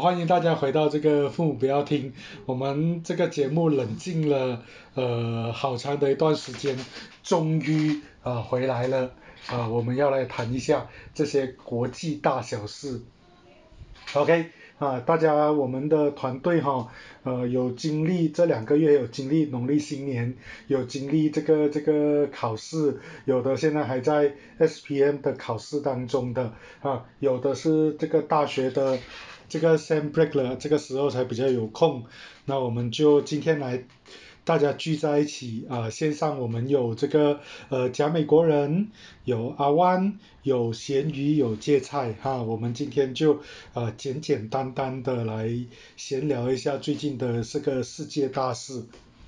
欢迎大家回到这个父母不要听，我们这个节目冷静了呃好长的一段时间，终于啊回来了啊，我们要来谈一下这些国际大小事。OK 啊，大家我们的团队哈呃有经历这两个月有经历农历新年，有经历这个这个考试，有的现在还在 SPM 的考试当中的啊，有的是这个大学的。这个 Sam break 了，这个时候才比较有空，那我们就今天来大家聚在一起啊，线上我们有这个呃假美国人，有阿湾，有咸鱼，有芥菜哈，我们今天就呃简简单单的来闲聊一下最近的这个世界大事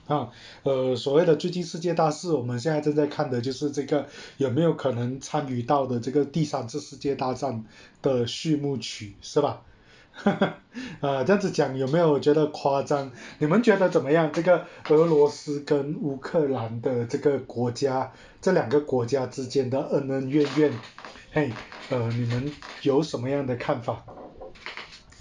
啊，呃所谓的最近世界大事，我们现在正在看的就是这个有没有可能参与到的这个第三次世界大战的序幕曲是吧？哈哈，啊，这样子讲有没有觉得夸张？你们觉得怎么样？这个俄罗斯跟乌克兰的这个国家，这两个国家之间的恩恩怨怨，嘿，呃，你们有什么样的看法？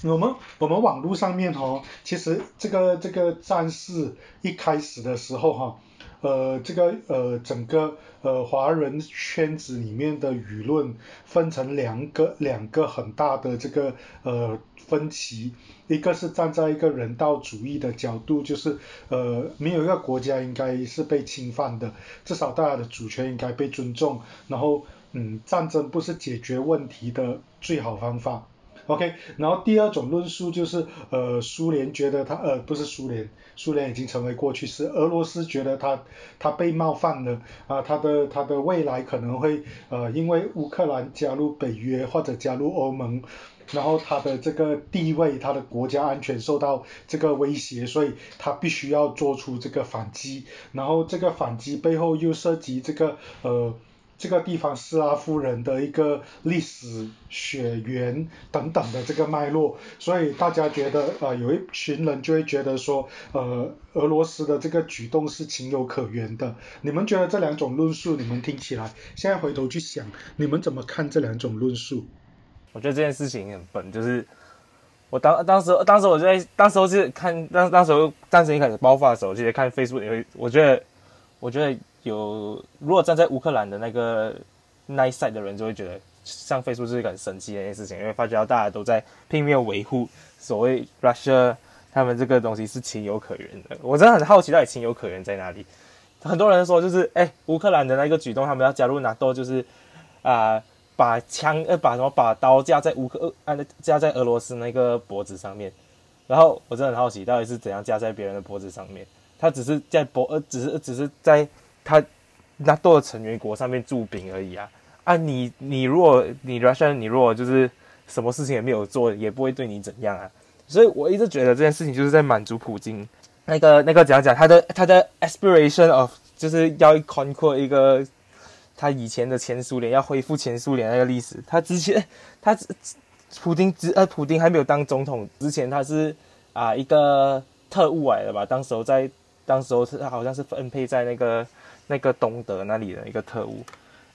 我们我们网络上面哦，其实这个这个战事一开始的时候哈。呃，这个呃，整个呃华人圈子里面的舆论分成两个两个很大的这个呃分歧，一个是站在一个人道主义的角度，就是呃没有一个国家应该是被侵犯的，至少大家的主权应该被尊重，然后嗯战争不是解决问题的最好方法。OK，然后第二种论述就是，呃，苏联觉得他，呃，不是苏联，苏联已经成为过去式，俄罗斯觉得他，他被冒犯了，啊，他的他的未来可能会，呃，因为乌克兰加入北约或者加入欧盟，然后他的这个地位，他的国家安全受到这个威胁，所以他必须要做出这个反击，然后这个反击背后又涉及这个，呃。这个地方斯拉夫人的一个历史血缘等等的这个脉络，所以大家觉得呃有一群人就会觉得说呃俄罗斯的这个举动是情有可原的。你们觉得这两种论述你们听起来，现在回头去想，你们怎么看这两种论述？我觉得这件事情很笨，就是我当当时当时我在当时候是看当当时候战争一开始爆发的时候，就在看 Facebook，我觉得我觉得。有，如果站在乌克兰的那个那一 side 的人，就会觉得上飞书是一个很神奇的一件事情，因为发觉到大家都在拼命维护所谓 Russia 他们这个东西是情有可原的。我真的很好奇，到底情有可原在哪里？很多人说，就是哎，乌克兰的那个举动，他们要加入 NATO，就是啊，把枪呃，把什么把刀架在乌克呃，架在俄罗斯那个脖子上面。然后我真的很好奇，到底是怎样架在别人的脖子上面？他只是在脖呃，只是只是在。他那多的成员国上面驻兵而已啊啊！你你如果你 Russia，你如果就是什么事情也没有做，也不会对你怎样啊。所以我一直觉得这件事情就是在满足普京那个那个怎样讲，他的他的 aspiration of 就是要 conquer 一个他以前的前苏联，要恢复前苏联那个历史。他之前他普京之呃普京还没有当总统之前，他是啊一个特务来的吧？当时候在当时候是好像是分配在那个。那个东德那里的一个特务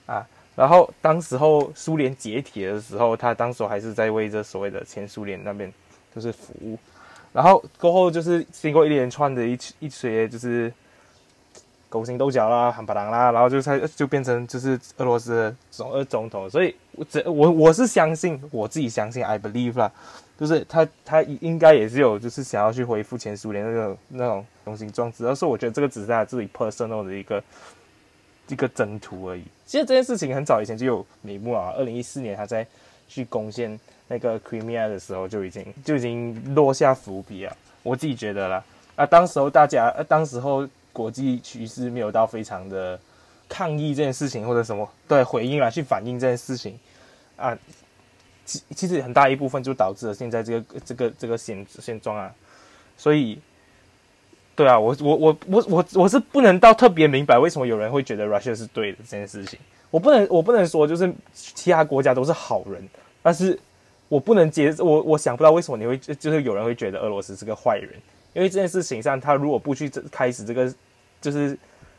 啊，然后当时候苏联解体的时候，他当时还是在为这所谓的前苏联那边就是服务，然后过后就是经过一连串的一一些就是勾心斗角啦、喊巴郎啦，然后就才就变成就是俄罗斯总二总统，所以我这我我是相信我自己相信，I believe 啦，就是他他应该也是有就是想要去恢复前苏联那种那种雄心壮志，而是我觉得这个只是他自己 personal 的一个。一个征途而已。其实这件事情很早以前就有眉目啊。二零一四年他在去攻陷那个 Crimea 的时候就已经就已经落下伏笔啊。我自己觉得啦，啊，当时候大家，呃，当时候国际局势没有到非常的抗议这件事情或者什么对回应来去反映这件事情啊。其其实很大一部分就导致了现在这个这个这个现现状啊。所以。对啊，我我我我我我是不能到特别明白为什么有人会觉得 Russia 是对的这件事情。我不能我不能说就是其他国家都是好人，但是我不能接我我想不到为什么你会就是有人会觉得俄罗斯是个坏人，因为这件事情上他如果不去开始这个就是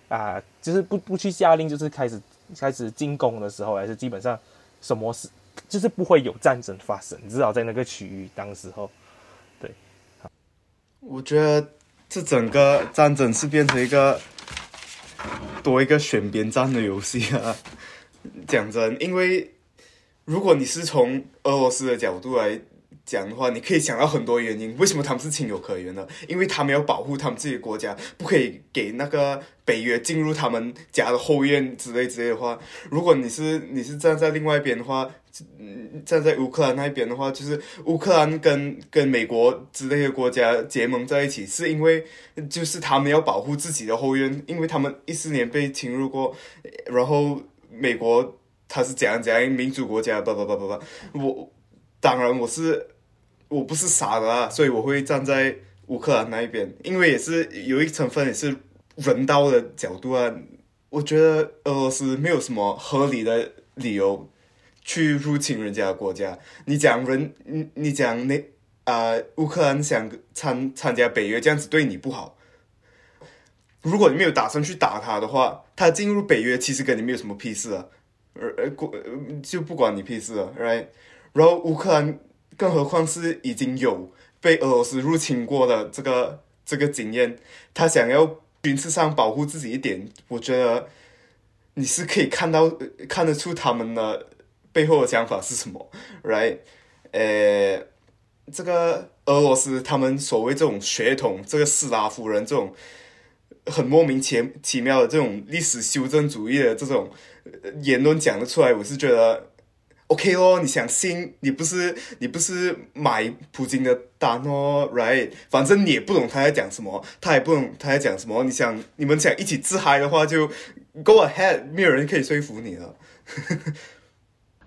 啊就是不不去下令就是开始开始进攻的时候，还是基本上什么事就是不会有战争发生，至少在那个区域当时候。对，我觉得这整个战争是变成一个多一个选边站的游戏啊。讲真，因为如果你是从俄罗斯的角度来讲的话，你可以想到很多原因，为什么他们是情有可原的？因为他们要保护他们自己的国家，不可以给那个北约进入他们家的后院之类之类的话。如果你是你是站在另外一边的话，站在乌克兰那一边的话，就是乌克兰跟跟美国之类的国家结盟在一起，是因为就是他们要保护自己的后院，因为他们一四年被侵入过，然后美国他是怎样怎样民主国家，不不不不不，我当然我是我不是傻的啊，所以我会站在乌克兰那一边，因为也是有一成分也是人道的角度啊，我觉得俄罗斯没有什么合理的理由。去入侵人家的国家，你讲人，你你讲那啊，乌克兰想参参加北约，这样子对你不好。如果你没有打算去打他的话，他进入北约其实跟你没有什么屁事啊，而而国就不管你屁事了，right？然后乌克兰，更何况是已经有被俄罗斯入侵过的这个这个经验，他想要军事上保护自己一点，我觉得你是可以看到看得出他们的。背后的想法是什么？Right？呃，这个俄罗斯他们所谓这种血统，这个斯拉夫人这种很莫名其其妙的这种历史修正主义的这种言论讲得出来，我是觉得 OK 哦。你想信？你不是你不是买普京的单哦？Right？反正你也不懂他在讲什么，他也不懂他在讲什么。你想你们想一起自嗨的话，就 Go ahead，没有人可以说服你了。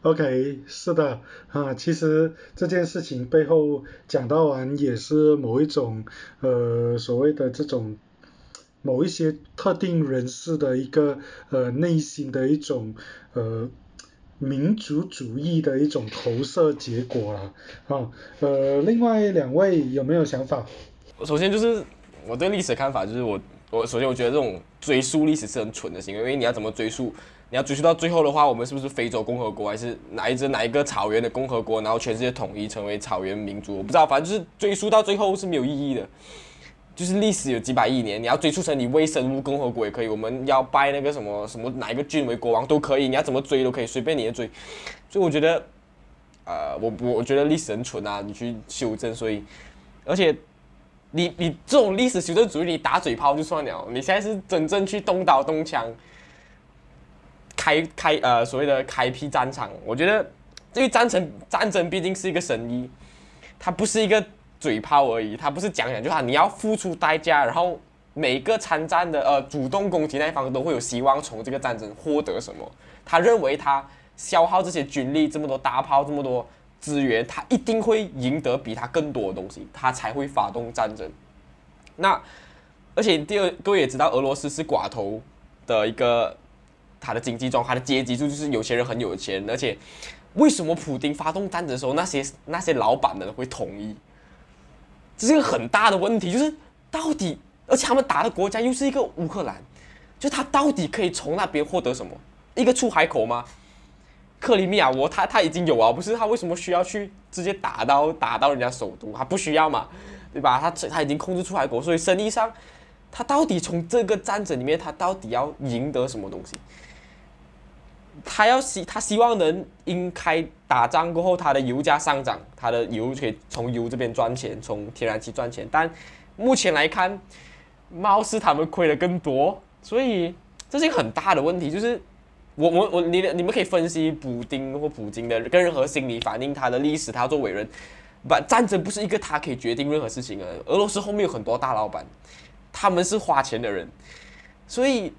OK，是的，啊，其实这件事情背后讲到完也是某一种呃所谓的这种某一些特定人士的一个呃内心的一种呃民族主义的一种投射结果了，啊，呃，另外两位有没有想法？首先就是我对历史的看法就是我我首先我觉得这种追溯历史是很蠢的行为，因为你要怎么追溯？你要追溯到最后的话，我们是不是非洲共和国，还是哪一支哪一个草原的共和国？然后全世界统一成为草原民族？我不知道，反正就是追溯到最后是没有意义的。就是历史有几百亿年，你要追溯成你微生物共和国也可以，我们要拜那个什么什么哪一个郡为国王都可以，你要怎么追都可以，随便你的追。所以我觉得，呃，我我我觉得历史很蠢啊，你去修正。所以，而且你你这种历史修正主义，你打嘴炮就算了，你现在是真正去东倒东墙。开开呃所谓的开辟战场，我觉得这个战争战争毕竟是一个生意，它不是一个嘴炮而已，他不是讲讲就好，你要付出代价，然后每个参战的呃主动攻击那一方都会有希望从这个战争获得什么，他认为他消耗这些军力这么多大炮这么多资源，他一定会赢得比他更多的东西，他才会发动战争。那而且第二各位也知道，俄罗斯是寡头的一个。他的经济状况，他的阶级就就是有钱人很有钱，而且为什么普京发动战争的时候，那些那些老板们会同意？这是一个很大的问题，就是到底，而且他们打的国家又是一个乌克兰，就他到底可以从那边获得什么？一个出海口吗？克里米亚，我他他已经有啊，不是他为什么需要去直接打到打到人家首都？他不需要嘛，对吧？他他已经控制出海口，所以生意上，他到底从这个战争里面，他到底要赢得什么东西？他要希他希望能因开打仗过后，他的油价上涨，他的油可以从油这边赚钱，从天然气赚钱。但目前来看，貌似他们亏的更多，所以这是一个很大的问题。就是我我我你你们可以分析普丁或普京的跟任何心理反应，他的历史，他做伟人，不战争不是一个他可以决定任何事情的。俄罗斯后面有很多大老板，他们是花钱的人，所以。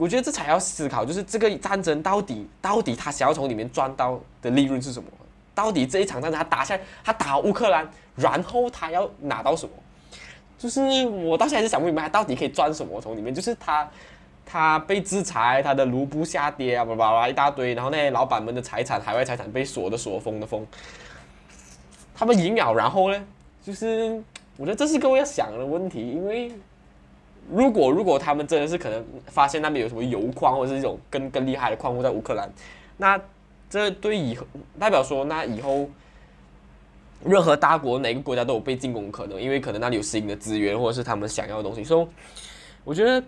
我觉得这才要思考，就是这个战争到底到底他想要从里面赚到的利润是什么？到底这一场战争他打下他打乌克兰，然后他要拿到什么？就是我到现在是想不明白，他到底可以赚什么从里面？就是他他被制裁，他的卢布下跌啊，叭叭叭一大堆，然后那些老板们的财产，海外财产被锁的锁，封的封，他们赢了，然后呢？就是我觉得这是各位要想的问题，因为。如果如果他们真的是可能发现那边有什么油矿或者是这种更更厉害的矿物在乌克兰，那这对以后代表说那以后任何大国哪个国家都有被进攻可能，因为可能那里有新的资源或者是他们想要的东西。所以我觉得，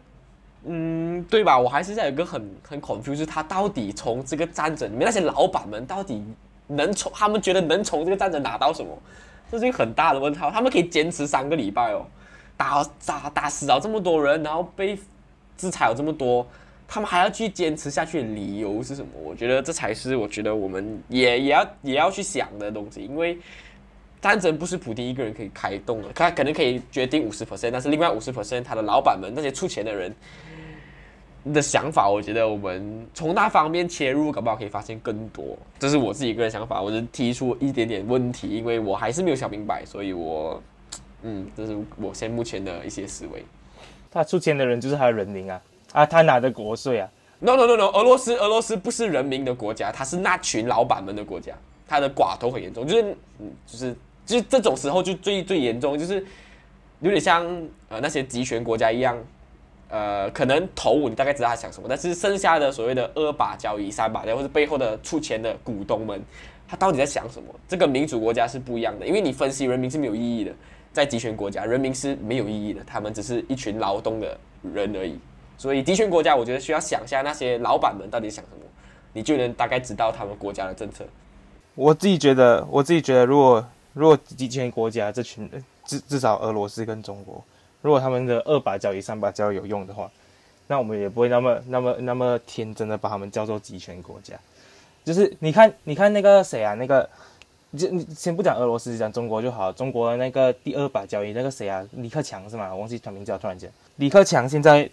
嗯，对吧？我还是在有一个很很 confused，他到底从这个战争里面那些老板们到底能从他们觉得能从这个战争拿到什么？这是一个很大的问号。他们可以坚持三个礼拜哦，打打打死了这么多人，然后被制裁了这么多，他们还要去坚持下去的理由是什么？我觉得这才是我觉得我们也也要也要去想的东西，因为战争不是普丁一个人可以开动的，他可能可以决定五十 percent，但是另外五十 percent 他的老板们那些出钱的人的想法，我觉得我们从那方面切入，搞不好可以发现更多。这是我自己个人想法，我是提出一点点问题，因为我还是没有想明白，所以我嗯，这是我现目前的一些思维。他出钱的人就是他的人民啊，啊，他拿的国税啊。No no no no，俄罗斯俄罗斯不是人民的国家，它是那群老板们的国家，他的寡头很严重，就是嗯就是就是这种时候就最最严重，就是有点像呃那些集权国家一样，呃可能头五你大概知道他想什么，但是剩下的所谓的二把交椅、三把交，或者背后的出钱的股东们，他到底在想什么？这个民主国家是不一样的，因为你分析人民是没有意义的，在集权国家人民是没有意义的，他们只是一群劳动的人而已。所以集权国家，我觉得需要想一下那些老板们到底想什么，你就能大概知道他们国家的政策。我自己觉得，我自己觉得，如果如果集权国家这群，至至少俄罗斯跟中国，如果他们的二把交椅、三把交椅有用的话，那我们也不会那么那么那么天真的把他们叫做集权国家。就是你看，你看那个谁啊，那个就你先不讲俄罗斯，讲中国就好。中国的那个第二把交椅，那个谁啊，李克强是吗？我忘记他名字了，突然间，李克强现在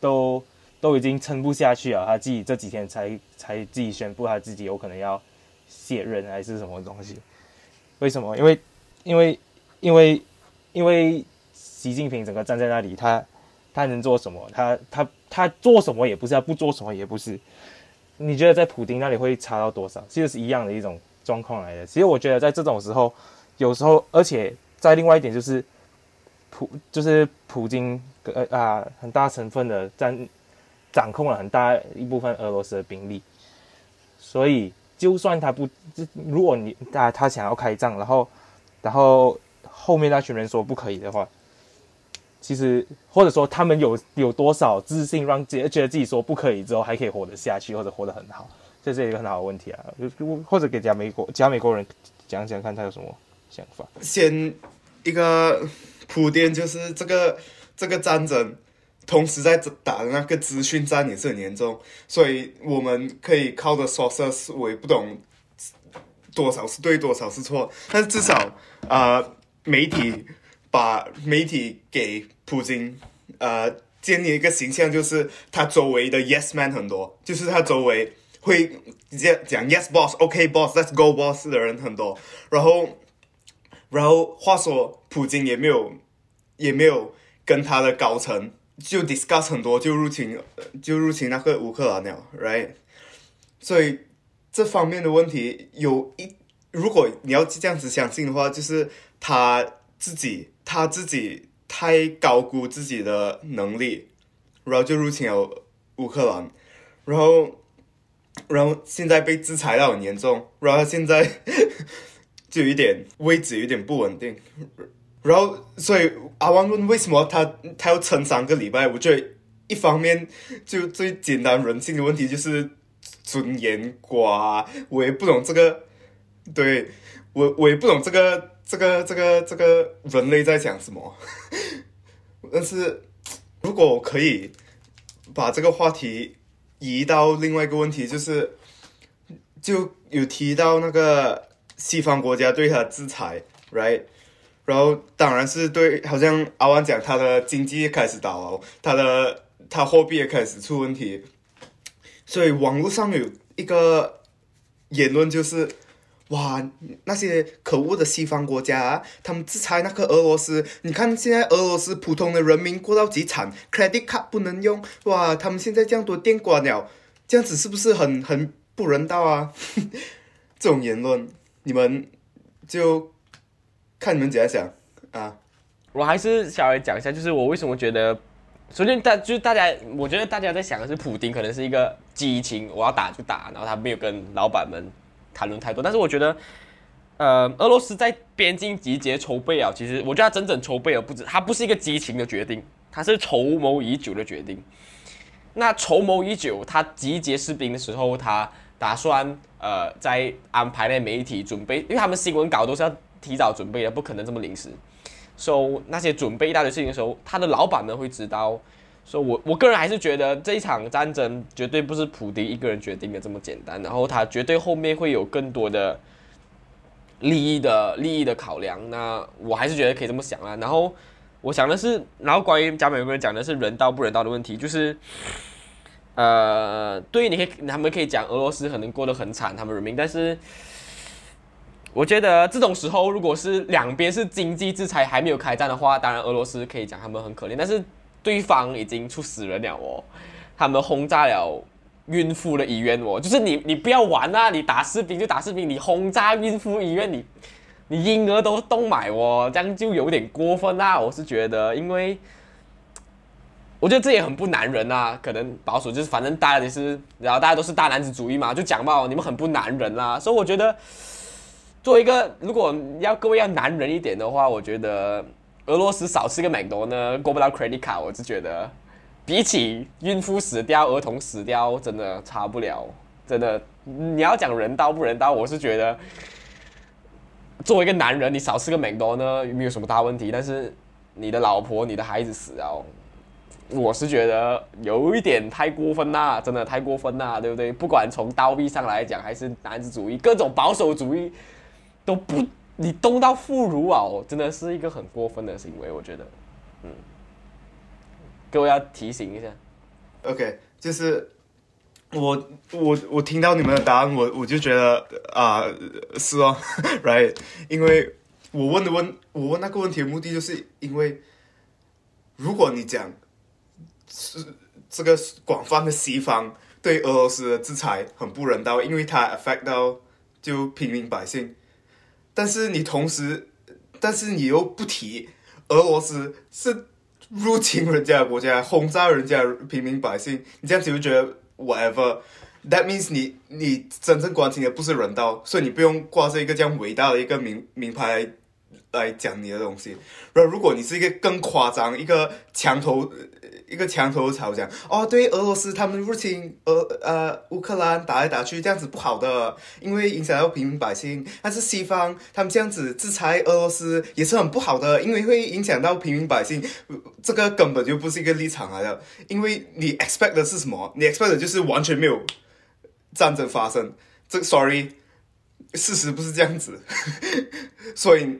都都已经撑不下去了，他自己这几天才才自己宣布他自己有可能要卸任还是什么东西？为什么？因为因为因为因为习近平整个站在那里，他他能做什么？他他他做什么也不是，他不做什么也不是。你觉得在普丁那里会差到多少？其实是一样的一种状况来的。其实我觉得在这种时候，有时候，而且在另外一点就是普就是普京呃啊很大成分的占掌控了很大一部分俄罗斯的兵力，所以就算他不，如果你他他想要开战，然后然后后面那群人说不可以的话，其实或者说他们有有多少自信让自觉得自己说不可以之后还可以活得下去或者活得很好，这是一个很好的问题啊。就或者给假美国假美国人讲讲看他有什么想法。先一个铺垫，就是这个这个战争，同时在打的那个资讯战也是很严重，所以我们可以靠着 sources 我也不懂多少是对，多少是错，但至少啊、媒体把媒体给普京呃建立一个形象，就是他周围的 yes man 很多，就是他周围会直接讲 yes boss，OK、boss，let's go boss 的人很多，然后。然后话说，普京也没有也没有跟他的高层就 discuss 很多，就入侵就入侵那个乌克兰了，right？所以这方面的问题有一，如果你要这样子相信的话，就是他自己他自己太高估自己的能力，然后就入侵了乌克兰，然后然后现在被制裁到很严重，然后现在。就有一点位置有点不稳定，然后所以阿旺问为什么他他要撑三个礼拜？我觉得一方面就最简单人性的问题就是尊严寡，我也不懂这个，对我我也不懂这个这个这个这个人类在想什么，但是如果我可以把这个话题移到另外一个问题，就是就有提到那个。西方国家对他制裁，right，然后当然是对，好像阿万讲他的经济开始倒，他的他货币也开始出问题，所以网络上有一个言论就是，哇，那些可恶的西方国家、啊，他们制裁那个俄罗斯，你看现在俄罗斯普通的人民过到几惨，credit card 不能用，哇，他们现在这样多店关了，这样子是不是很很不人道啊？这种言论。你们就看你们怎样想啊！我还是稍微讲一下，就是我为什么觉得，首先大就是大家，我觉得大家在想的是普丁可能是一个激情，我要打就打，然后他没有跟老板们谈论太多。但是我觉得呃，俄罗斯在边境集结筹备啊，其实我觉得他整整筹备了不止，他不是一个激情的决定，他是筹谋已久的决定。那筹谋已久，他集结士兵的时候，他打算呃在安排那媒体准备，因为他们新闻稿都是要提早准备的，不可能这么临时。so 那些准备一大堆事情的时候，他的老板们会知道。所以，我我个人还是觉得这一场战争绝对不是普迪一个人决定的这么简单，然后他绝对后面会有更多的利益的利益的考量。那我还是觉得可以这么想啊。然后我想的是，然后关于加美有个人讲的是人道不人道的问题，就是呃，对于你可以他们可以讲俄罗斯可能过得很惨，他们人民，但是我觉得这种时候，如果是两边是经济制裁还没有开战的话，当然俄罗斯可以讲他们很可怜，但是。对方已经出死人了哦，他们轰炸了孕妇的医院哦，就是你你不要玩啊，你打士兵就打士兵，你轰炸孕妇医院，你你婴儿都动买哦，这样就有点过分啊，我是觉得，因为我觉得这也很不男人啊，可能保守就是反正大家也是，然后大家都是大男子主义嘛，就讲嘛，你们很不男人啦，所以我觉得作为一个如果要各位要男人一点的话，我觉得。俄罗斯少吃个美多呢，过不到 credit 卡，我是觉得，比起孕妇死掉、儿童死掉，真的差不了。真的，你要讲人道不人道，我是觉得，作为一个男人，你少吃个美多呢，没有什么大问题。但是你的老婆、你的孩子死了，我是觉得有一点太过分啦，真的太过分啦，对不对？不管从刀币上来讲，还是男子主义、各种保守主义，都不。你动到妇孺啊，真的是一个很过分的行为，我觉得，嗯，各位要提醒一下。OK，就是我我我听到你们的答案，我我就觉得啊，是哦，right，因为我问的问，我问那个问题的目的，就是因为如果你讲是这个广泛的西方对俄罗斯的制裁很不人道，因为它 affect 到就平民百姓。但是你同时，但是你又不提俄罗斯是入侵人家的国家，轰炸人家平民百姓，你这样子就觉得 whatever。That means 你你真正关心的不是人道，所以你不用挂着一个这样伟大的一个名名牌来讲你的东西。然后如果你是一个更夸张，一个墙头。一个墙头草讲哦，对俄罗斯他们入侵俄呃乌克兰打来打去这样子不好的，因为影响到平民百姓。但是西方他们这样子制裁俄罗斯也是很不好的，因为会影响到平民百姓。这个根本就不是一个立场来的，因为你 expect 的是什么？你 expect 的就是完全没有战争发生。这 sorry，事实不是这样子，所以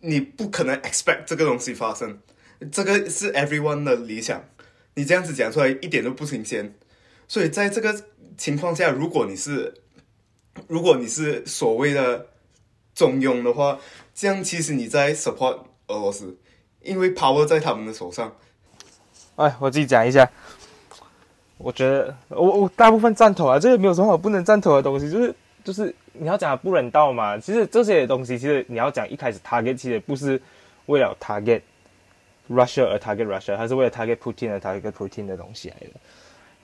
你不可能 expect 这个东西发生。这个是 everyone 的理想，你这样子讲出来一点都不新鲜。所以在这个情况下，如果你是，如果你是所谓的中庸的话，这样其实你在 support 俄罗斯，因为 power 在他们的手上。哎，我自己讲一下，我觉得我我大部分赞同啊，这个没有什么不能赞同的东西，就是就是你要讲不人道嘛。其实这些东西，其实你要讲一开始 target 其实不是为了 target。Russia 而 target Russia，它是为了 target Putin 而 target Putin 的东西来的。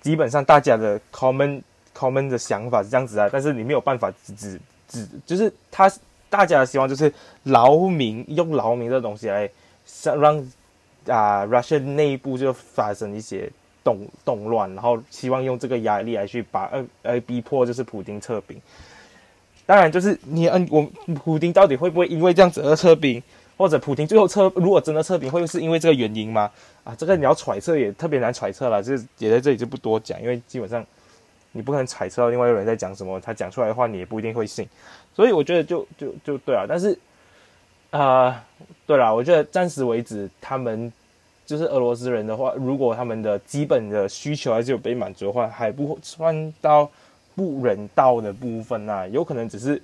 基本上大家的 common common 的想法是这样子啊，但是你没有办法只只只就是他大家的希望就是劳民用劳民这东西来让啊 Russia 内部就发生一些动动乱，然后希望用这个压力来去把呃呃逼迫就是普京撤兵。当然就是你嗯我普京到底会不会因为这样子而撤兵？或者普京最后撤，如果真的撤兵，会是因为这个原因吗？啊，这个你要揣测也特别难揣测了，这也在这里就不多讲，因为基本上你不可能揣测到另外一个人在讲什么，他讲出来的话你也不一定会信，所以我觉得就就就对了。但是啊，对了，我觉得暂时为止，他们就是俄罗斯人的话，如果他们的基本的需求还是有被满足的话，还不算到不人道的部分啊，有可能只是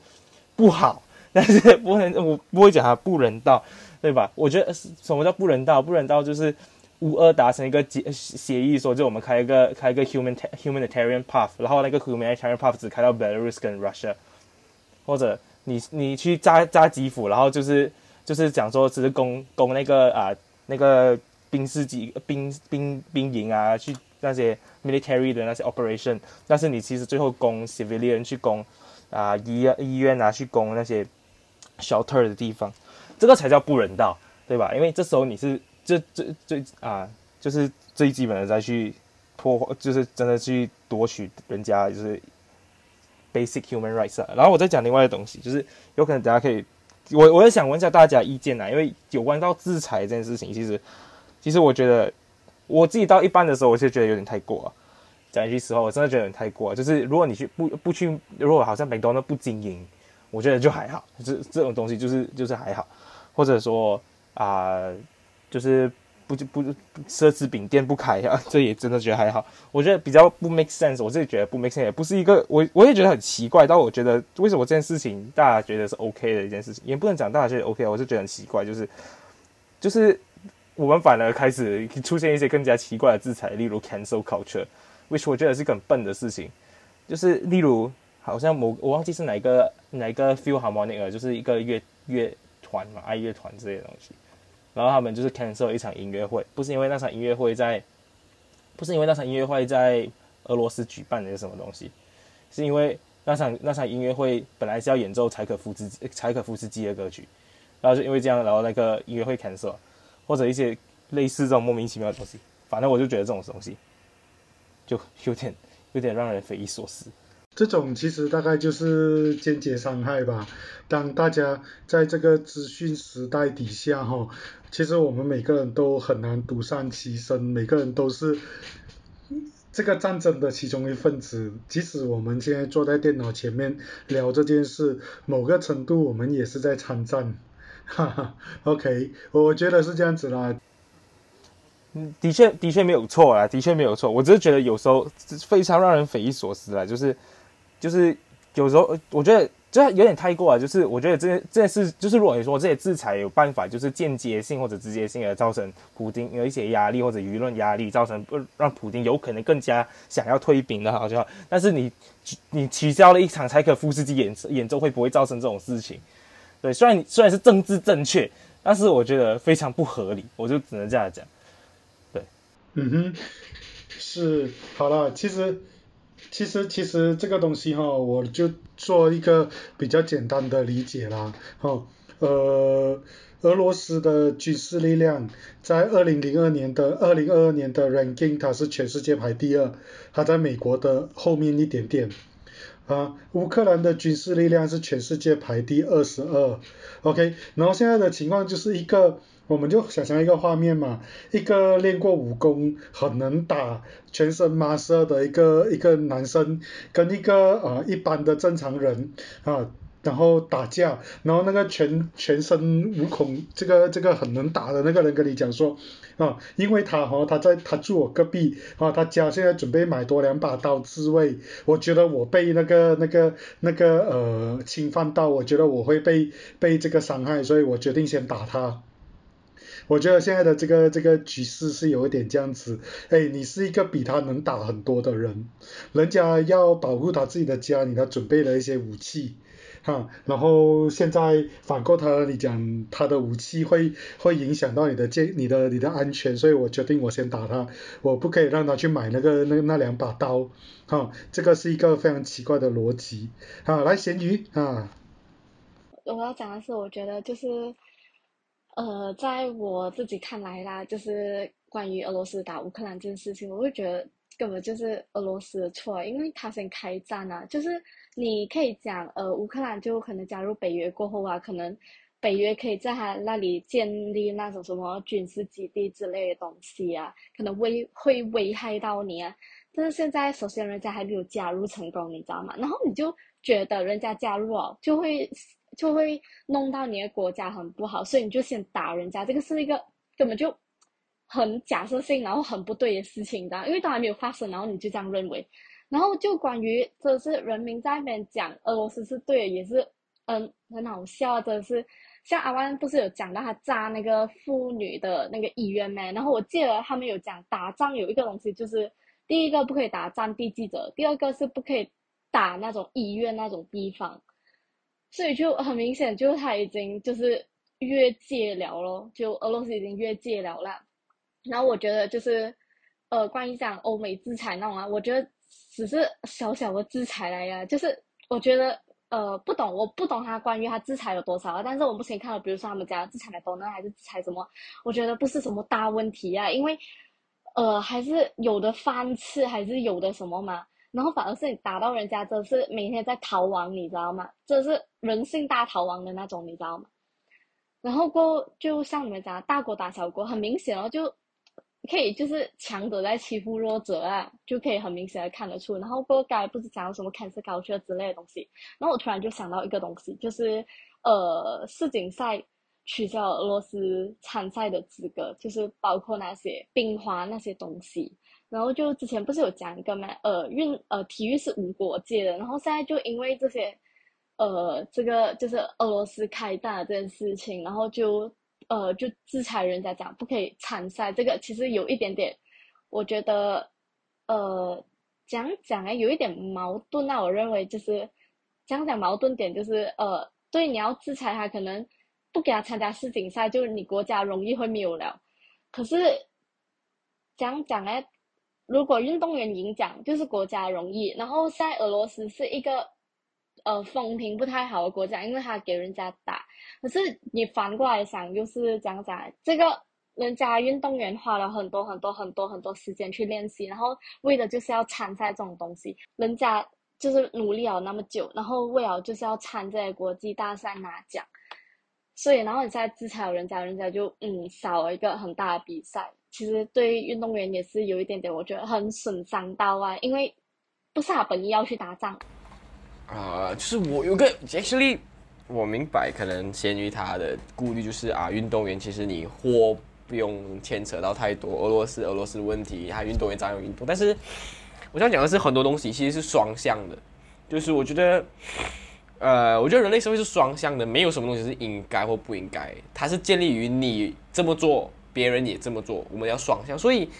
不好。但是不能，我不会讲它不人道，对吧？我觉得什么叫不人道？不人道就是乌俄达成一个协协议，说就我们开一个开一个 human humanitarian path，然后那个 humanitarian path 只开到 Belarus 跟 Russia，或者你你去扎扎基辅，然后就是就是讲说只是攻攻那个啊那个兵士机兵兵兵营啊，去那些 military 的那些 operation，但是你其实最后攻 civilian 去攻啊医医院啊去攻那些。Shelter 的地方，这个才叫不人道，对吧？因为这时候你是这这最啊，就是最基本的再去破坏，就是真的去夺取人家就是 basic human rights 啊。然后我再讲另外的东西，就是有可能大家可以，我我也想问一下大家意见啊，因为有关到制裁这件事情，其实其实我觉得我自己到一半的时候，我就觉得有点太过啊。讲一句实话，我真的觉得有点太过。就是如果你去不不去，如果好像美多那不经营，我觉得就还好。这这种东西就是就是还好，或者说啊、就是不不不奢侈品店不开啊，这也真的觉得还好。我觉得比较不 make sense，我自己觉得不 make sense，也不是一个我我也觉得很奇怪。但我觉得为什么这件事情大家觉得是 OK 的一件事情，也不能讲大家觉得 OK，我是觉得很奇怪，就是就是我们反而开始出现一些更加奇怪的制裁，例如 cancel culture。which 我觉得是个很笨的事情，就是例如好像某我忘记是哪一个哪一个 Feel Harmonic 了，就是一个乐乐团嘛，爱乐团之类的东西，然后他们就是 cancel 一场音乐会，不是因为那场音乐会在，不是因为那场音乐会在俄罗斯举办的是什么东西，是因为那场那场音乐会本来是要演奏柴可夫斯柴可夫斯基的歌曲，然后就因为这样，然后那个音乐会 cancel，或者一些类似这种莫名其妙的东西，反正我就觉得这种东西。就有点有点让人匪夷所思。这种其实大概就是间接伤害吧。当大家在这个资讯时代底下，哈，其实我们每个人都很难独善其身，每个人都是这个战争的其中一份子。即使我们现在坐在电脑前面聊这件事，某个程度我们也是在参战。哈 哈，OK，我觉得是这样子啦。嗯，的确的确没有错啊，的确没有错。我只是觉得有时候非常让人匪夷所思啊，就是就是有时候我觉得这有点太过了。就是我觉得这这件事，就是如果你说这些制裁有办法，就是间接性或者直接性的造成普丁有一些压力或者舆论压力，造成让普丁有可能更加想要退兵的好就好。但是你你取消了一场柴可夫斯基演演奏会，不会造成这种事情。对，虽然虽然是政治正确，但是我觉得非常不合理，我就只能这样讲。对嗯哼，是好了，其实其实其实这个东西哈，我就做一个比较简单的理解啦，哈，呃，俄罗斯的军事力量在二零零二年的二零二二年的 ranking 它是全世界排第二，它在美国的后面一点点。啊，乌克兰的军事力量是全世界排第二十二，OK，然后现在的情况就是一个，我们就想象一个画面嘛，一个练过武功、很能打、全身麻色的一个一个男生，跟一个呃一般的正常人啊。然后打架，然后那个全全身无孔，这个这个很能打的那个人跟你讲说，啊，因为他哈他在他住我隔壁，啊他家现在准备买多两把刀自卫，我觉得我被那个那个那个呃侵犯到，我觉得我会被被这个伤害，所以我决定先打他。我觉得现在的这个这个局势是有一点这样子，哎，你是一个比他能打很多的人，人家要保护他自己的家，你他准备了一些武器。哈，然后现在反过头你讲他的武器会会影响到你的健你的你的安全，所以我决定我先打他，我不可以让他去买那个那那两把刀，哈，这个是一个非常奇怪的逻辑，啊，来咸鱼啊，我要讲的是，我觉得就是，呃，在我自己看来啦，就是关于俄罗斯打乌克兰这件事情，我会觉得根本就是俄罗斯的错，因为他先开战啊，就是。你可以讲，呃，乌克兰就可能加入北约过后啊，可能北约可以在他那里建立那种什么军事基地之类的东西啊，可能危会危害到你啊。但是现在首先人家还没有加入成功，你知道吗？然后你就觉得人家加入哦，就会就会弄到你的国家很不好，所以你就先打人家，这个是一个根本就很假设性，然后很不对的事情，的，因为都还没有发生，然后你就这样认为。然后就关于，这是人民在那边讲俄罗斯是对的，也是嗯很好笑，真的是像阿万不是有讲到他炸那个妇女的那个医院咩？然后我记得他们有讲打仗有一个东西，就是第一个不可以打战地记者，第二个是不可以打那种医院那种地方，所以就很明显，就他已经就是越界了咯，就俄罗斯已经越界了啦。然后我觉得就是呃关于讲欧美制裁那种啊，我觉得。只是小小的制裁来呀，就是我觉得呃不懂，我不懂他关于他制裁有多少啊，但是我目前看到，比如说他们讲制裁美国呢，还是制裁什么，我觉得不是什么大问题啊，因为呃还是有的饭吃，还是有的什么嘛。然后反而是你打到人家，真是每天在逃亡，你知道吗？这是人性大逃亡的那种，你知道吗？然后过就像你们讲，大国打小国，很明显哦，就可以就是强者在欺负弱者啊，就可以很明显的看得出。然后过刚才不是讲什么 cancel culture 之类的东西，然后我突然就想到一个东西，就是呃世锦赛取消俄罗斯参赛的资格，就是包括那些冰花那些东西。然后就之前不是有讲一个嘛，呃运呃体育是无国界的，然后现在就因为这些，呃这个就是俄罗斯开战这件事情，然后就呃就制裁人家讲不可以参赛，这个其实有一点点，我觉得呃讲讲哎有一点矛盾那我认为就是讲讲矛盾点就是呃对你要制裁他可能不给他参加世锦赛，就是你国家容易会没有了，可是讲讲哎。如果运动员赢奖，就是国家荣誉。然后在俄罗斯是一个，呃，风评不太好的国家，因为他给人家打。可是你反过来想，就是讲讲这个人家运动员花了很多很多很多很多时间去练习，然后为的就是要参赛这种东西。人家就是努力了那么久，然后为了就是要参这些国际大赛拿奖。所以，然后你现在制裁人家，人家就嗯少了一个很大的比赛。其实对运动员也是有一点点，我觉得很损伤到啊，因为不是他本意要去打仗。啊，就是我有个 actually，我明白，可能先于他的顾虑就是啊，运动员其实你或不用牵扯到太多俄罗斯俄罗斯的问题，他运动员照样运动。但是我想讲的是，很多东西其实是双向的，就是我觉得，呃，我觉得人类社会是双向的，没有什么东西是应该或不应该，它是建立于你这么做。别人也这么做，我们要双向。所以，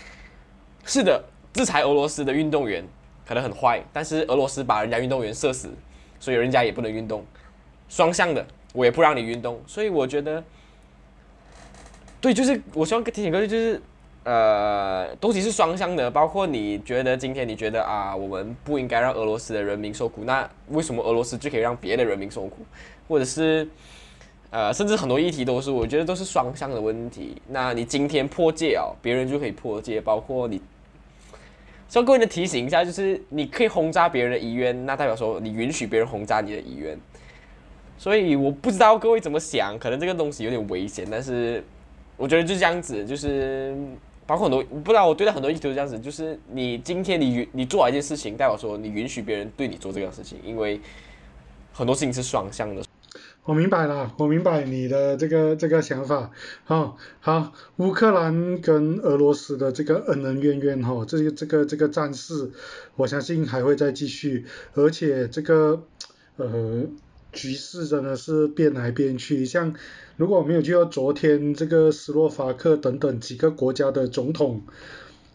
是的，制裁俄罗斯的运动员可能很坏，但是俄罗斯把人家运动员射死，所以人家也不能运动。双向的，我也不让你运动。所以我觉得，对，就是我希望提醒各位，就是呃，东西是双向的。包括你觉得今天你觉得啊，我们不应该让俄罗斯的人民受苦，那为什么俄罗斯就可以让别的人民受苦？或者是？呃，甚至很多议题都是，我觉得都是双向的问题。那你今天破戒哦，别人就可以破戒，包括你。向各位的提醒一下，就是你可以轰炸别人的遗愿，那代表说你允许别人轰炸你的遗愿。所以我不知道各位怎么想，可能这个东西有点危险，但是我觉得就这样子，就是包括很多，不知道我对待很多议题都是这样子，就是你今天你允你做了一件事情，代表说你允许别人对你做这个事情，因为很多事情是双向的。我明白了，我明白你的这个这个想法，好，好，乌克兰跟俄罗斯的这个恩恩怨怨哈，这个这个这个战事，我相信还会再继续，而且这个呃局势真的是变来变去，像如果没有记错，昨天这个斯洛伐克等等几个国家的总统。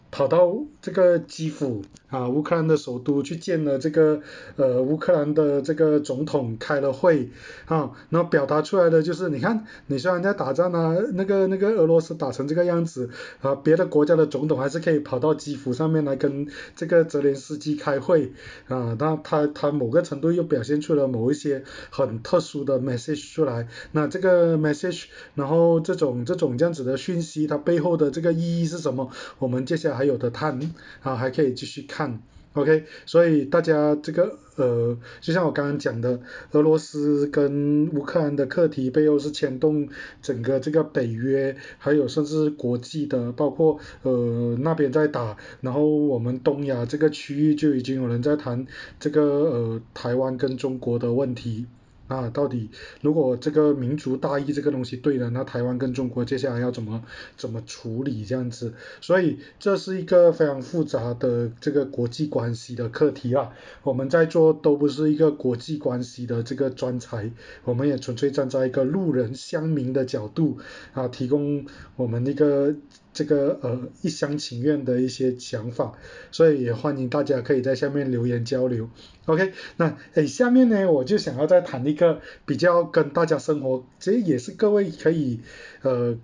跑到这个基辅啊，乌克兰的首都去见了这个呃乌克兰的这个总统开了会啊，然后表达出来的就是，你看你虽然在打仗啊，那个那个俄罗斯打成这个样子啊，别的国家的总统还是可以跑到基辅上面来跟这个泽连斯基开会啊，那他他某个程度又表现出了某一些很特殊的 message 出来，那这个 message，然后这种这种这样子的讯息，它背后的这个意义是什么？我们接下来。还有的谈啊，还可以继续看看，OK，所以大家这个呃，就像我刚刚讲的，俄罗斯跟乌克兰的课题背后是牵动整个这个北约，还有甚至国际的，包括呃那边在打，然后我们东亚这个区域就已经有人在谈这个呃台湾跟中国的问题。啊，到底如果这个民族大义这个东西对了，那台湾跟中国接下来要怎么怎么处理这样子？所以这是一个非常复杂的这个国际关系的课题啊。我们在座都不是一个国际关系的这个专才，我们也纯粹站在一个路人乡民的角度啊，提供我们一个。这个呃一厢情愿的一些想法，所以也欢迎大家可以在下面留言交流。OK，那诶下面呢我就想要再谈一个比较跟大家生活，其实也是各位可以呃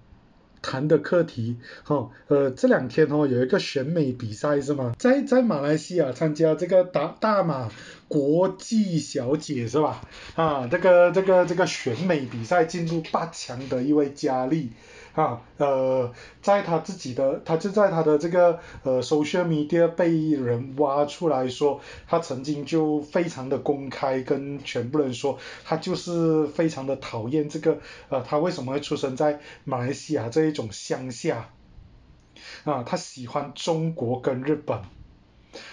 谈的课题，哈，呃，这两天哦有一个选美比赛是吗？在在马来西亚参加这个大大马国际小姐是吧？啊，这个这个这个选美比赛进入八强的一位佳丽。啊，呃，在他自己的，他就在他的这个呃 social media 被人挖出来说，他曾经就非常的公开跟全部人说，他就是非常的讨厌这个，呃，他为什么会出生在马来西亚这一种乡下？啊，他喜欢中国跟日本。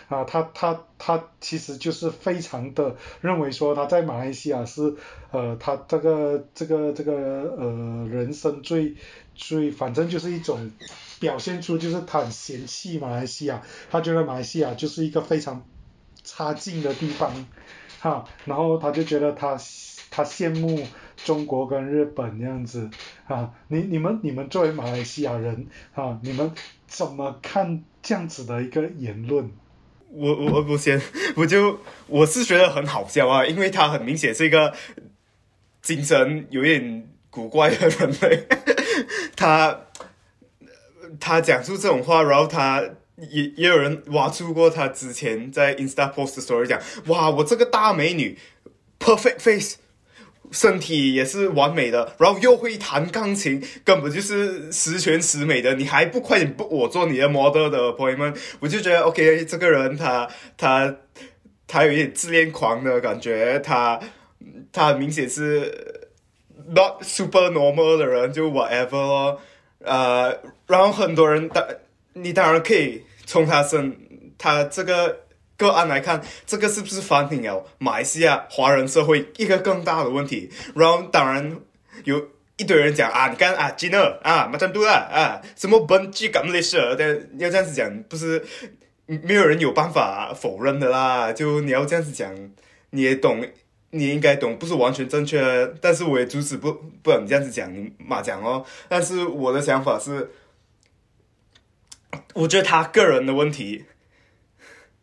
啊，他他他其实就是非常的认为说他在马来西亚是呃他这个这个这个呃人生最最反正就是一种表现出就是他很嫌弃马来西亚，他觉得马来西亚就是一个非常差劲的地方，哈，然后他就觉得他他羡慕中国跟日本那样子啊，你你们你们作为马来西亚人啊，你们怎么看这样子的一个言论？我我我先，我就我是觉得很好笑啊，因为他很明显是一个精神有点古怪的人类，他他讲出这种话，然后他也也有人挖出过他之前在 Insta post story 讲，哇，我这个大美女，perfect face。身体也是完美的，然后又会弹钢琴，根本就是十全十美的。你还不快点不我做你的模特的朋友们，我就觉得 OK，这个人他他他有一点自恋狂的感觉，他他明显是 not super normal 的人，就 whatever 咯。呃，然后很多人当你当然可以从他身他这个。个案来看，这个是不是反映了马来西亚华人社会一个更大的问题？然后当然有一堆人讲啊，你看啊，吉诺啊，马占杜啊啊，什么本质感类似，但要这样子讲，不是没有人有办法否认的啦。就你要这样子讲，你也懂，你应该懂，不是完全正确，但是我也阻止不不了你这样子讲，你马讲哦。但是我的想法是，我觉得他个人的问题。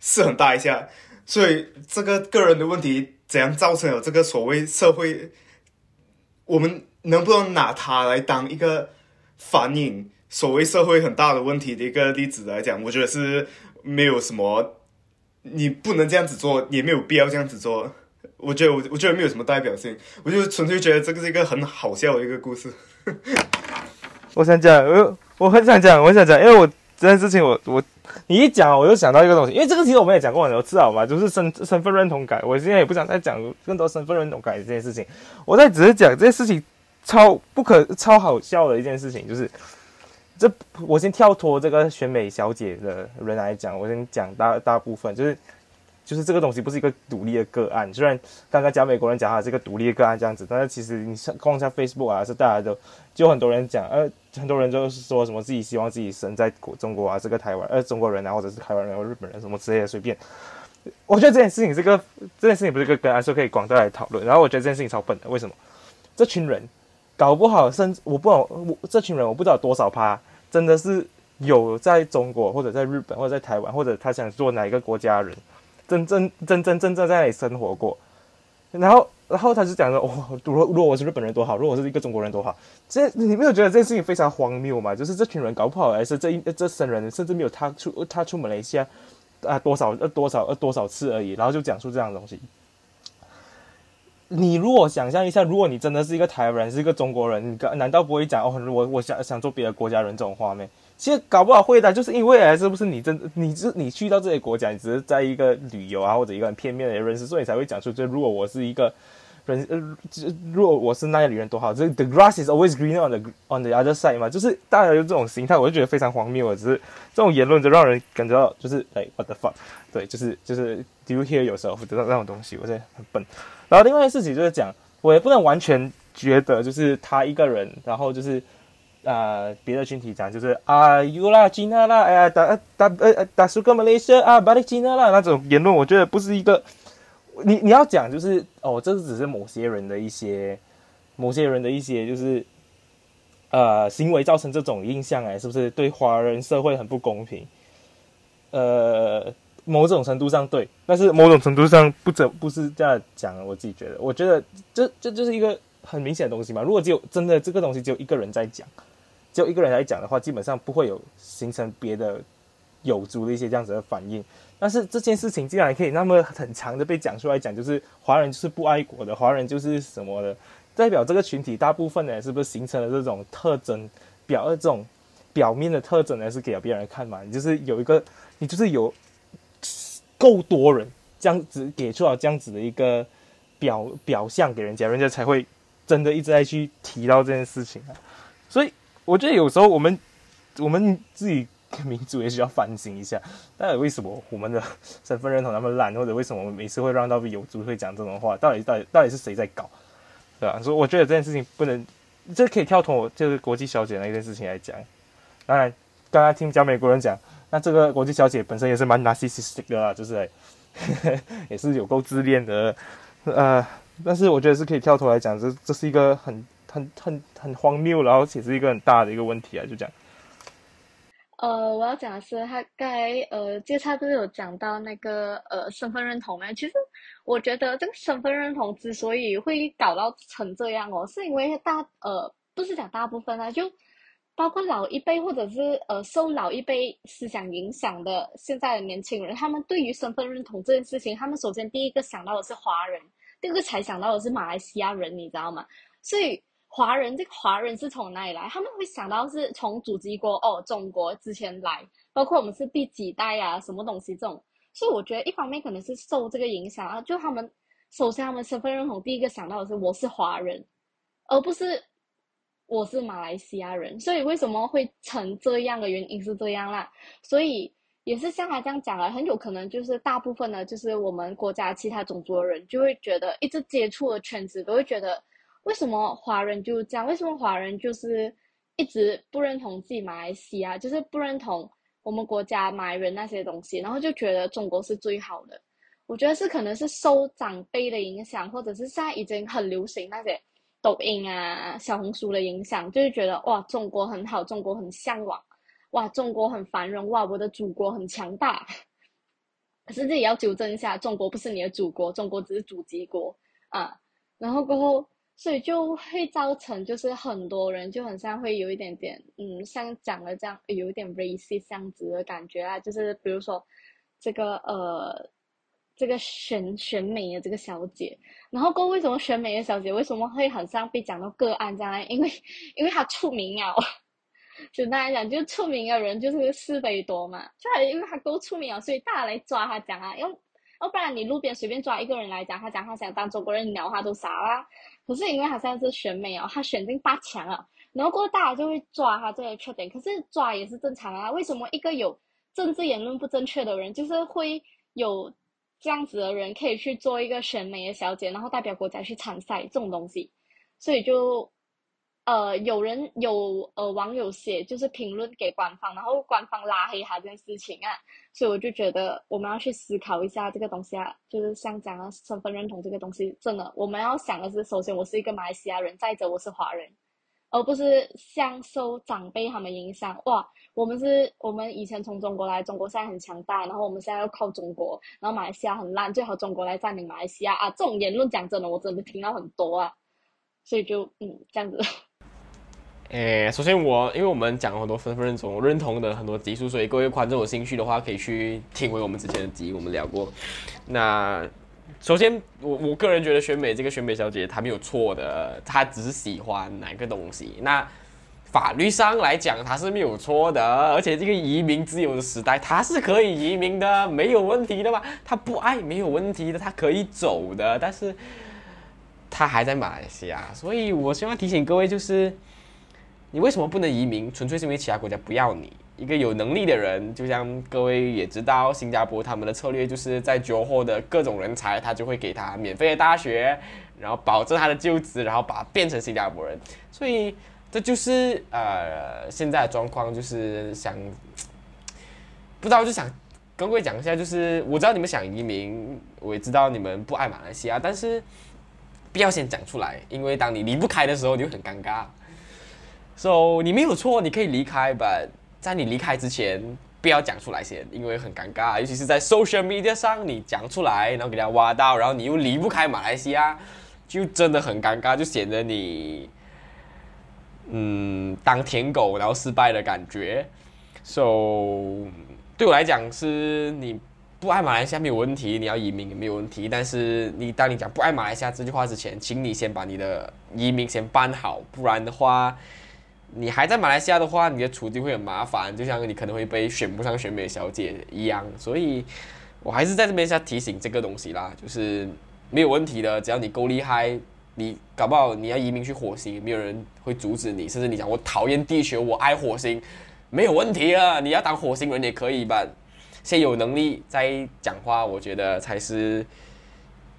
是很大一下，所以这个个人的问题怎样造成了这个所谓社会？我们能不能拿它来当一个反映所谓社会很大的问题的一个例子来讲？我觉得是没有什么，你不能这样子做，也没有必要这样子做。我觉得我我觉得没有什么代表性，我就纯粹觉得这个是一个很好笑的一个故事。我想讲，我我很想讲，我想讲，因为我这件事情，我我。你一讲，我就想到一个东西，因为这个其实我们也讲过很多次，好吗？就是身身份认同感。我现在也不想再讲更多身份认同感这件事情，我在只是讲这件事情超不可超好笑的一件事情，就是这我先跳脱这个选美小姐的人来讲，我先讲大大部分就是。就是这个东西不是一个独立的个案，虽然刚刚讲美国人讲他是一个独立的个案这样子，但是其实你上逛一下 Facebook 啊，是大家都就很多人讲，呃，很多人就是说什么自己希望自己生在国中国啊，这个台湾，呃，中国人啊，或者是台湾人或日本人什么之类的，随便。我觉得这件事情这个这件事情不是一个个案，说可以广大来讨论。然后我觉得这件事情超笨的，为什么？这群人搞不好，甚至我不懂，我这群人我不知道多少趴真的是有在中国或者在日本或者在台湾或者他想做哪一个国家人。真正真真真正在那里生活过，然后然后他就讲说，哇，如果如果我是日本人多好，如果我是一个中国人多好，这你没有觉得这件事情非常荒谬吗？就是这群人搞不好还是这一这生人甚至没有他出他出门了一下啊多少呃多少呃多少次而已，然后就讲出这样的东西。你如果想象一下，如果你真的是一个台湾人，是一个中国人，你难道不会讲哦，我我想想做别的国家人这种话吗？其实搞不好会的，就是因为是不是你真你是你去到这些国家，你只是在一个旅游啊，或者一个很片面的认识，所以才会讲出。就如果我是一个人，呃，如果我是那里人多好，这 the grass is always greener on the on the other side 嘛，就是大家有这种心态，我就觉得非常荒谬。只是这种言论就让人感觉到就是哎，what the fuck？对，就是就是 do you hear yourself？得到那种东西，我觉得很笨。然后另外一件事情就是讲，我也不能完全觉得就是他一个人，然后就是。啊，别的群体讲就是啊，u 啦，吉娜啦，哎呀，打打呃打输个马来西亚啊，巴黎吉娜啦那种言论，我觉得不是一个，你你要讲就是哦，这是只是某些人的一些，某些人的一些就是呃行为造成这种印象哎，是不是对华人社会很不公平？呃，某种程度上对，但是某种程度上不怎不是这样讲，我自己觉得，我觉得这这就是一个很明显的东西嘛。如果只有真的这个东西只有一个人在讲。只有一个人来讲的话，基本上不会有形成别的有族的一些这样子的反应。但是这件事情竟然可以那么很长的被讲出来讲，就是华人就是不爱国的，华人就是什么的，代表这个群体大部分呢是不是形成了这种特征表这种表面的特征呢是给别人看嘛？你就是有一个，你就是有够多人这样子给出了这样子的一个表表象给人家，人家才会真的一直在去提到这件事情啊。所以我觉得有时候我们我们自己。民族也需要反省一下，到底为什么我们的 身份认同那么烂，或者为什么我们每次会让到有族会讲这种话？到底到底到底是谁在搞？对吧？所以我觉得这件事情不能，这可以跳脱就是国际小姐那件事情来讲。当然，刚刚听讲美国人讲，那这个国际小姐本身也是蛮 narcissistic 的啦，就是 也是有够自恋的，呃，但是我觉得是可以跳脱来讲，这这是一个很很很很荒谬，然后且是一个很大的一个问题啊，就讲。呃，我要讲的是，他刚才呃，介绍不是有讲到那个呃身份认同吗？其实我觉得这个身份认同之所以会搞到成这样哦，是因为大呃不是讲大部分啊，就包括老一辈或者是呃受老一辈思想影响的现在的年轻人，他们对于身份认同这件事情，他们首先第一个想到的是华人，第二个才想到的是马来西亚人，你知道吗？所以。华人这个华人是从哪里来？他们会想到是从祖籍国哦，中国之前来，包括我们是第几代啊，什么东西这种。所以我觉得一方面可能是受这个影响啊，就他们首先他们身份认同第一个想到的是我是华人，而不是我是马来西亚人。所以为什么会成这样的原因是这样啦。所以也是像他这样讲了，很有可能就是大部分的，就是我们国家其他种族的人就会觉得一直接触的圈子都会觉得。为什么华人就这样？为什么华人就是一直不认同自己马来西亚，就是不认同我们国家马来人那些东西，然后就觉得中国是最好的？我觉得是可能是受长辈的影响，或者是现在已经很流行那些抖音啊、小红书的影响，就是觉得哇，中国很好，中国很向往，哇，中国很繁荣，哇，我的祖国很强大。可是这也要纠正一下，中国不是你的祖国，中国只是祖籍国啊。然后过后。所以就会造成，就是很多人就很像会有一点点，嗯，像讲的这样，有一点 racist 这样子的感觉啊。就是比如说，这个呃，这个选选美的这个小姐，然后过为什么选美的小姐为什么会很像被讲到个案这样？因为因为她出名啊，简单来讲，就出名的人就是是非多嘛。就还因为她够出名啊，所以大家来抓她讲啊，要要不然你路边随便抓一个人来讲，他讲他想当中国人，鸟他都傻啦。可是因为他现在是选美哦，他选进八强了，然后过后大家就会抓他这个缺点。可是抓也是正常啊，为什么一个有政治言论不正确的人，就是会有这样子的人可以去做一个选美的小姐，然后代表国家去参赛这种东西？所以就。呃，有人有呃网友写就是评论给官方，然后官方拉黑他这件事情啊，所以我就觉得我们要去思考一下这个东西啊，就是像讲身份认同这个东西，真的我们要想的是，首先我是一个马来西亚人，再者我是华人，而不是像受长辈他们影响，哇，我们是我们以前从中国来，中国现在很强大，然后我们现在要靠中国，然后马来西亚很烂，最好中国来占领马来西亚啊，这种言论讲真的，我真的听到很多啊，所以就嗯这样子。诶，首先我，因为我们讲了很多分分认同认同的很多集数，所以各位观众有兴趣的话，可以去听回我们之前的集，我们聊过。那首先，我我个人觉得选美这个选美小姐她没有错的，她只是喜欢哪个东西。那法律上来讲，她是没有错的，而且这个移民自由的时代，她是可以移民的，没有问题的嘛。她不爱没有问题的，她可以走的，但是她还在马来西亚，所以我希望提醒各位就是。你为什么不能移民？纯粹是因为其他国家不要你。一个有能力的人，就像各位也知道，新加坡他们的策略就是在绝后的各种人才，他就会给他免费的大学，然后保证他的就职，然后把他变成新加坡人。所以这就是呃现在的状况，就是想不知道就想跟各位讲一下，就是我知道你们想移民，我也知道你们不爱马来西亚，但是不要先讲出来，因为当你离不开的时候，你就很尴尬。So 你没有错，你可以离开，But 在你离开之前，不要讲出来先，因为很尴尬，尤其是在 social media 上，你讲出来，然后给他挖到，然后你又离不开马来西亚，就真的很尴尬，就显得你嗯，当舔狗然后失败的感觉。So 对我来讲是你不爱马来西亚没有问题，你要移民也没有问题。但是你当你讲不爱马来西亚这句话之前，请你先把你的移民先办好，不然的话，你还在马来西亚的话，你的处境会很麻烦，就像你可能会被选不上选美小姐一样。所以我还是在这边下提醒这个东西啦，就是没有问题的，只要你够厉害。你搞不好你要移民去火星，没有人会阻止你。甚至你讲我讨厌地球，我爱火星，没有问题啊！你要当火星人也可以吧？先有能力再讲话，我觉得才是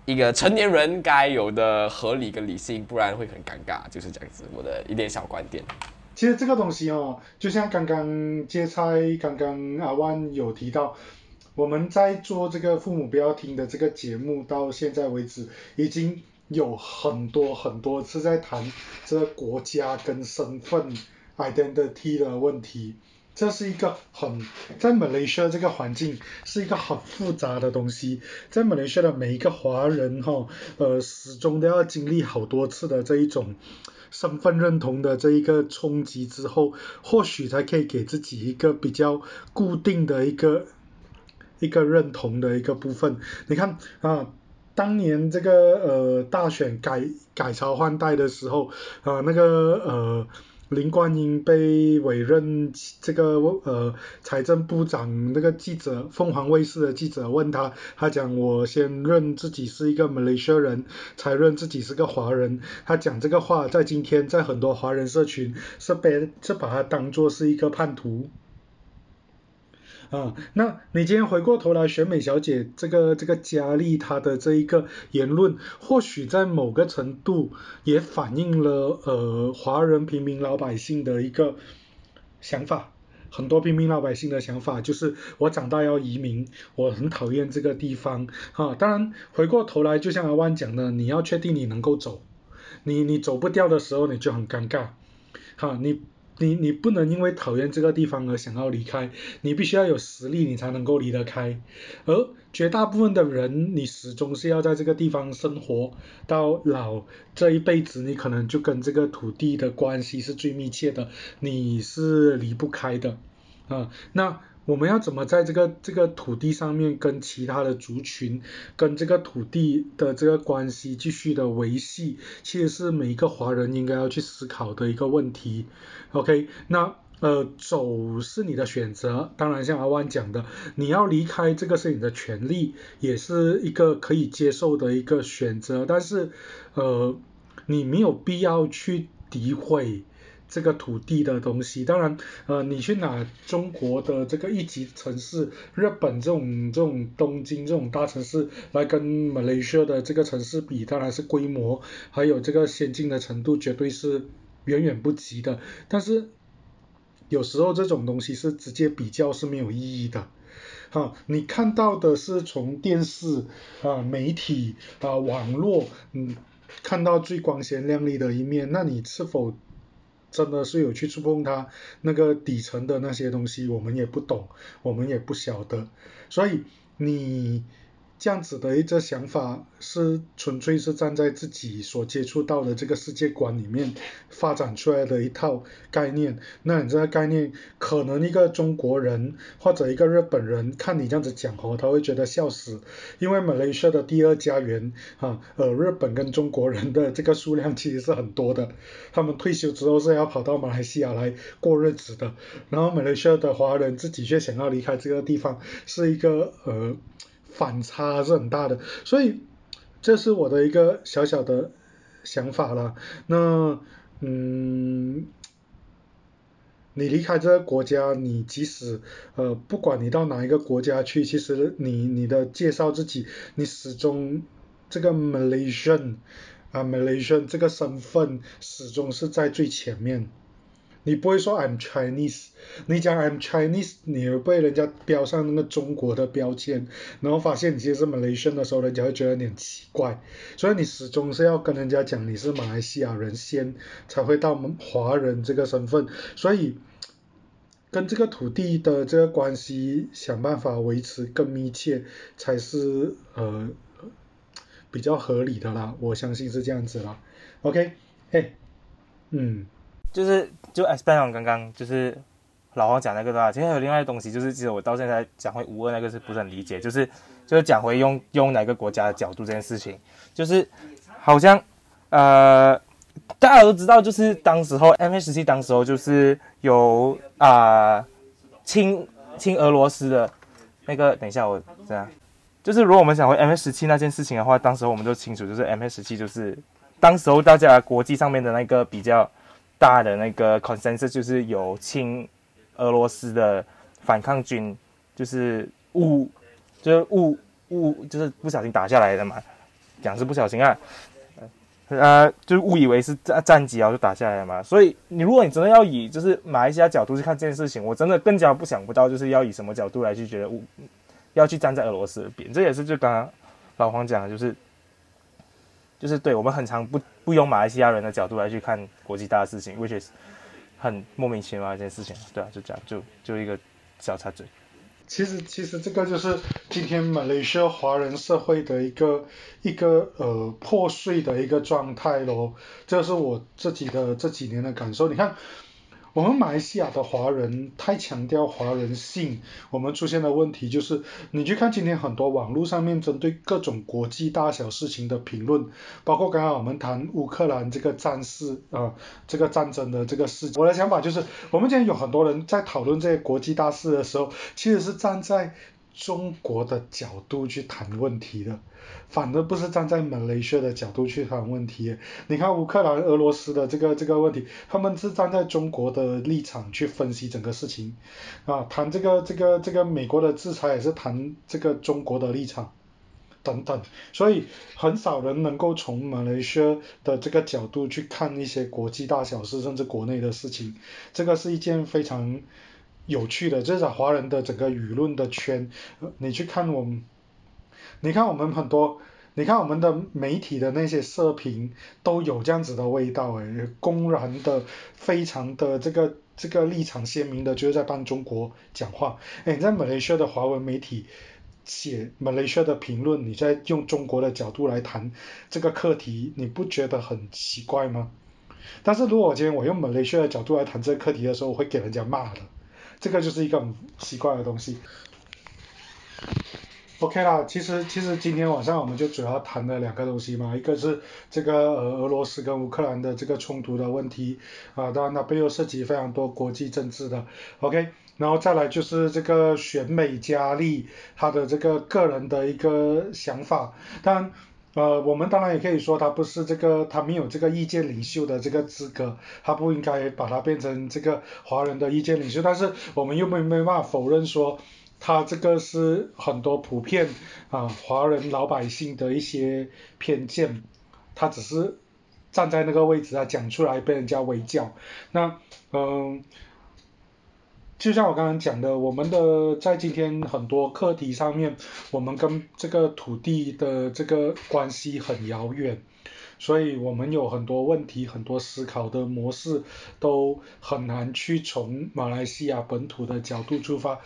一个成年人该有的合理跟理性，不然会很尴尬。就是这样子，我的一点小观点。其实这个东西哦，就像刚刚接菜，刚刚阿万有提到，我们在做这个父母不要听的这个节目，到现在为止已经。有很多很多次在谈这个国家跟身份 identity 的问题，这是一个很在马来西亚这个环境是一个很复杂的东西，在马来西亚的每一个华人哈，呃，始终都要经历好多次的这一种身份认同的这一个冲击之后，或许才可以给自己一个比较固定的一个一个认同的一个部分。你看啊。当年这个呃大选改改朝换代的时候，啊那个呃林冠英被委任这个呃财政部长，那个记者凤凰卫视的记者问他，他讲我先认自己是一个马来西亚人，才认自己是个华人。他讲这个话在今天在很多华人社群是被是把他当做是一个叛徒。啊，那你今天回过头来选美小姐这个这个佳丽她的这一个言论，或许在某个程度也反映了呃华人平民老百姓的一个想法，很多平民老百姓的想法就是我长大要移民，我很讨厌这个地方，哈，当然回过头来就像阿万讲的，你要确定你能够走，你你走不掉的时候你就很尴尬，哈，你。你你不能因为讨厌这个地方而想要离开，你必须要有实力，你才能够离得开。而绝大部分的人，你始终是要在这个地方生活到老，这一辈子你可能就跟这个土地的关系是最密切的，你是离不开的啊。那。我们要怎么在这个这个土地上面跟其他的族群，跟这个土地的这个关系继续的维系，其实是每一个华人应该要去思考的一个问题。OK，那呃走是你的选择，当然像阿万讲的，你要离开这个是你的权利，也是一个可以接受的一个选择，但是呃你没有必要去诋毁。这个土地的东西，当然，呃，你去拿中国的这个一级城市，日本这种这种东京这种大城市来跟马来西亚的这个城市比，当然是规模还有这个先进的程度绝对是远远不及的。但是有时候这种东西是直接比较是没有意义的。哈，你看到的是从电视啊、媒体啊、网络，嗯，看到最光鲜亮丽的一面，那你是否？真的是有去触碰它那个底层的那些东西，我们也不懂，我们也不晓得，所以你。这样子的一个想法是纯粹是站在自己所接触到的这个世界观里面发展出来的一套概念。那你这个概念，可能一个中国人或者一个日本人看你这样子讲哦，他会觉得笑死。因为马来西亚的第二家园啊，呃，日本跟中国人的这个数量其实是很多的。他们退休之后是要跑到马来西亚来过日子的。然后马来西亚的华人自己却想要离开这个地方，是一个呃。反差是很大的，所以这是我的一个小小的想法了。那嗯，你离开这个国家，你即使呃，不管你到哪一个国家去，其实你你的介绍自己，你始终这个 Malaysian 啊 Malaysian 这个身份始终是在最前面。你不会说 I'm Chinese，你讲 I'm Chinese，你会被人家标上那个中国的标签，然后发现你其实是 Malaysian 的时候，人家会觉得有点奇怪。所以你始终是要跟人家讲你是马来西亚人先，才会到华人这个身份。所以跟这个土地的这个关系，想办法维持更密切，才是呃比较合理的啦。我相信是这样子啦。OK，嘿，嗯。就是就 expand on 刚刚就是老黄讲那个的话，其实还有另外的东西，就是其实我到现在讲回五二那个是不是很理解，就是就是讲回用用哪个国家的角度这件事情，就是好像呃大家都知道，就是当时候 M H 十七当时候就是有啊、亲亲俄罗斯的那个，等一下我这样。就是如果我们想回 M S 十七那件事情的话，当时我们都清楚，就是 M S 十七就是当时候大家国际上面的那个比较大的那个 consensus，就是有亲俄罗斯的反抗军，就是误就是误误就是不小心打下来的嘛，讲是不小心啊，呃，就误以为是战战机然后就打下来了嘛。所以你如果你真的要以就是马来西亚角度去看这件事情，我真的更加不想不到就是要以什么角度来去觉得误要去站在俄罗斯的边，这也是就刚刚老黄讲的，就是就是对我们很常不不用马来西亚人的角度来去看国际大的事情，which is 很莫名其妙一件事情，对啊，就这样，就就一个小插嘴。其实其实这个就是今天马来西亚华人社会的一个一个呃破碎的一个状态咯，这是我自己的这几年的感受。你看，我们马来西亚的华人太强调华人性，我们出现的问题就是，你去看今天很多网络上面针对各种国际大小事情的评论，包括刚刚我们谈乌克兰这个战事啊、呃这个战争的这个事，我的想法就是，我们今天有很多人在讨论这些国际大事的时候，其实是站在中国的角度去谈问题的，反而不是站在马来西亚的角度去谈问题。你看乌克兰、俄罗斯的这个这个问题，他们是站在中国的立场去分析整个事情，啊，谈这个这个这个美国的制裁也是谈这个中国的立场。等等，所以很少人能够从马来西亚的这个角度去看一些国际大小事，甚至国内的事情，这个是一件非常有趣的，这是华人的整个舆论的圈。你去看我们，你看我们很多，你看我们的媒体的那些社评都有这样子的味道，诶，公然的，非常的这个这个立场鲜明的，就是在帮中国讲话。诶，你在马来西亚的华文媒体。写马来西亚的评论，你在用中国的角度来谈这个课题，你不觉得很奇怪吗？但是如果我今天我用马来西亚的角度来谈这个课题的时候，我会给人家骂的，这个就是一个很奇怪的东西。OK 啦，其实其实今天晚上我们就主要谈了两个东西嘛，一个是这个俄罗斯跟乌克兰的这个冲突的问题啊，当然那背后涉及非常多国际政治的，OK，然后再来就是这个选美佳丽她的这个个人的一个想法，当然。呃，我们当然也可以说他不是这个，他没有这个意见领袖的这个资格，他不应该把他变成这个华人的意见领袖。但是我们又没没办法否认说，他这个是很多普遍啊华人老百姓的一些偏见，他只是站在那个位置啊讲出来被人家围剿。那嗯。就像我刚刚讲的，我们的在今天很多课题上面，我们跟这个土地的这个关系很遥远，所以我们有很多问题、很多思考的模式都很难去从马来西亚本土的角度出发。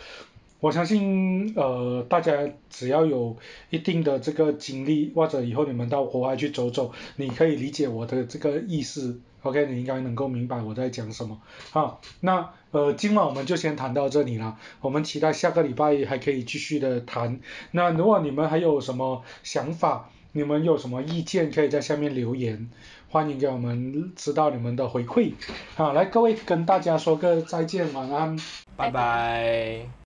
我相信，呃，大家只要有一定的这个经历，或者以后你们到国外去走走，你可以理解我的这个意思。OK，你应该能够明白我在讲什么。好，那呃，今晚我们就先谈到这里了。我们期待下个礼拜还可以继续的谈。那如果你们还有什么想法，你们有什么意见，可以在下面留言，欢迎给我们知道你们的回馈。好，来各位跟大家说个再见，晚安。拜拜。